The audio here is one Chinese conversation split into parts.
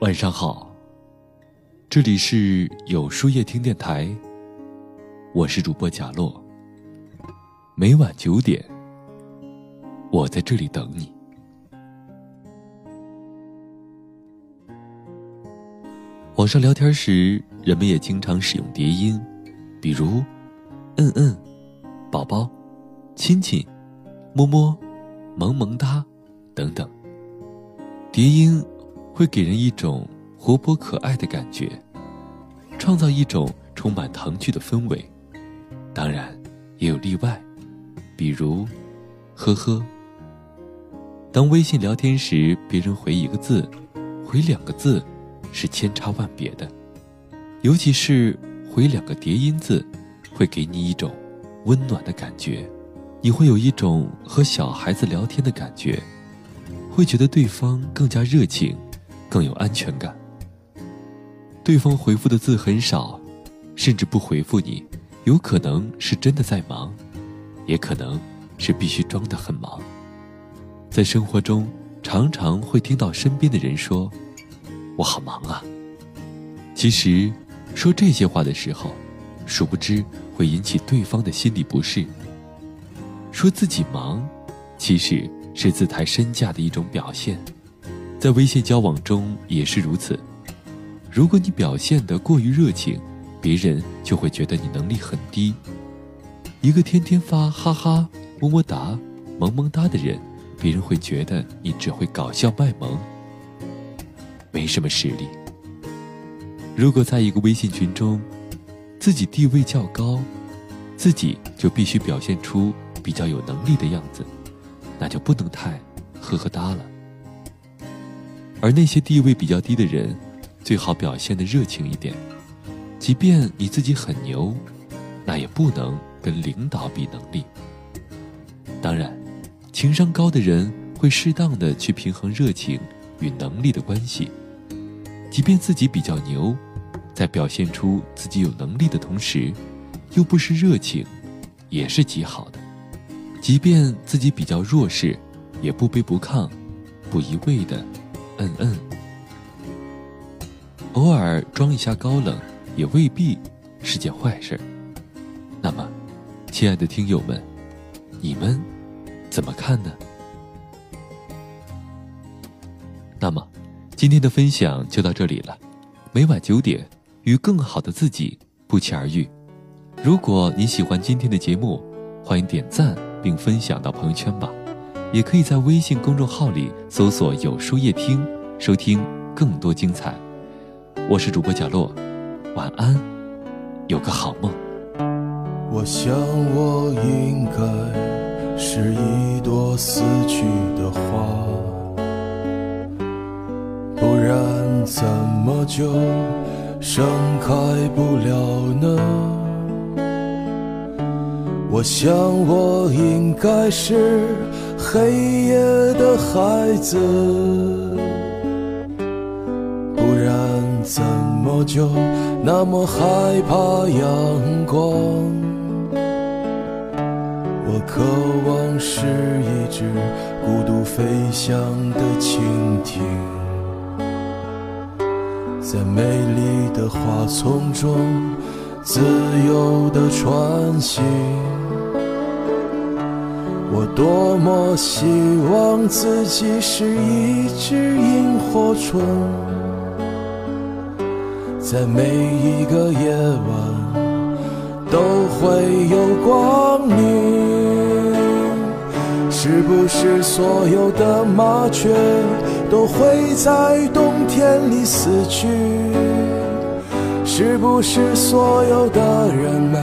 晚上好，这里是有书夜听电台，我是主播贾洛。每晚九点，我在这里等你。网上聊天时，人们也经常使用叠音，比如“嗯嗯”“宝宝”“亲亲”“么么”“萌萌哒”等等。叠音会给人一种活泼可爱的感觉，创造一种充满童趣的氛围。当然，也有例外，比如“呵呵”。当微信聊天时，别人回一个字，回两个字，是千差万别的，尤其是回两个叠音字，会给你一种温暖的感觉，你会有一种和小孩子聊天的感觉。会觉得对方更加热情，更有安全感。对方回复的字很少，甚至不回复你，有可能是真的在忙，也可能是必须装得很忙。在生活中，常常会听到身边的人说：“我好忙啊。”其实，说这些话的时候，殊不知会引起对方的心理不适。说自己忙，其实。是自抬身价的一种表现，在微信交往中也是如此。如果你表现得过于热情，别人就会觉得你能力很低。一个天天发哈哈、么么哒、萌萌哒的人，别人会觉得你只会搞笑卖萌，没什么实力。如果在一个微信群中，自己地位较高，自己就必须表现出比较有能力的样子。那就不能太呵呵哒了。而那些地位比较低的人，最好表现的热情一点。即便你自己很牛，那也不能跟领导比能力。当然，情商高的人会适当的去平衡热情与能力的关系。即便自己比较牛，在表现出自己有能力的同时，又不失热情，也是极好的。即便自己比较弱势，也不卑不亢，不一味的嗯嗯。偶尔装一下高冷，也未必是件坏事。那么，亲爱的听友们，你们怎么看呢？那么，今天的分享就到这里了。每晚九点，与更好的自己不期而遇。如果你喜欢今天的节目，欢迎点赞。并分享到朋友圈吧，也可以在微信公众号里搜索“有书夜听”，收听更多精彩。我是主播贾洛，晚安，有个好梦。我想我应该是一朵死去的花，不然怎么就盛开不了呢？我想，我应该是黑夜的孩子，不然怎么就那么害怕阳光？我渴望是一只孤独飞翔的蜻蜓，在美丽的花丛中自由地穿行。我多么希望自己是一只萤火虫，在每一个夜晚都会有光明。是不是所有的麻雀都会在冬天里死去？是不是所有的人们？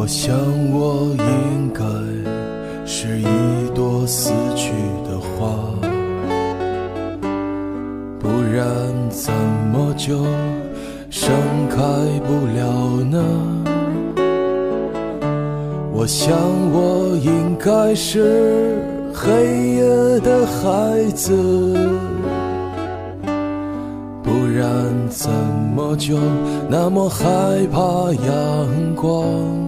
我想我应该是一朵死去的花，不然怎么就盛开不了呢？我想我应该是黑夜的孩子，不然怎么就那么害怕阳光？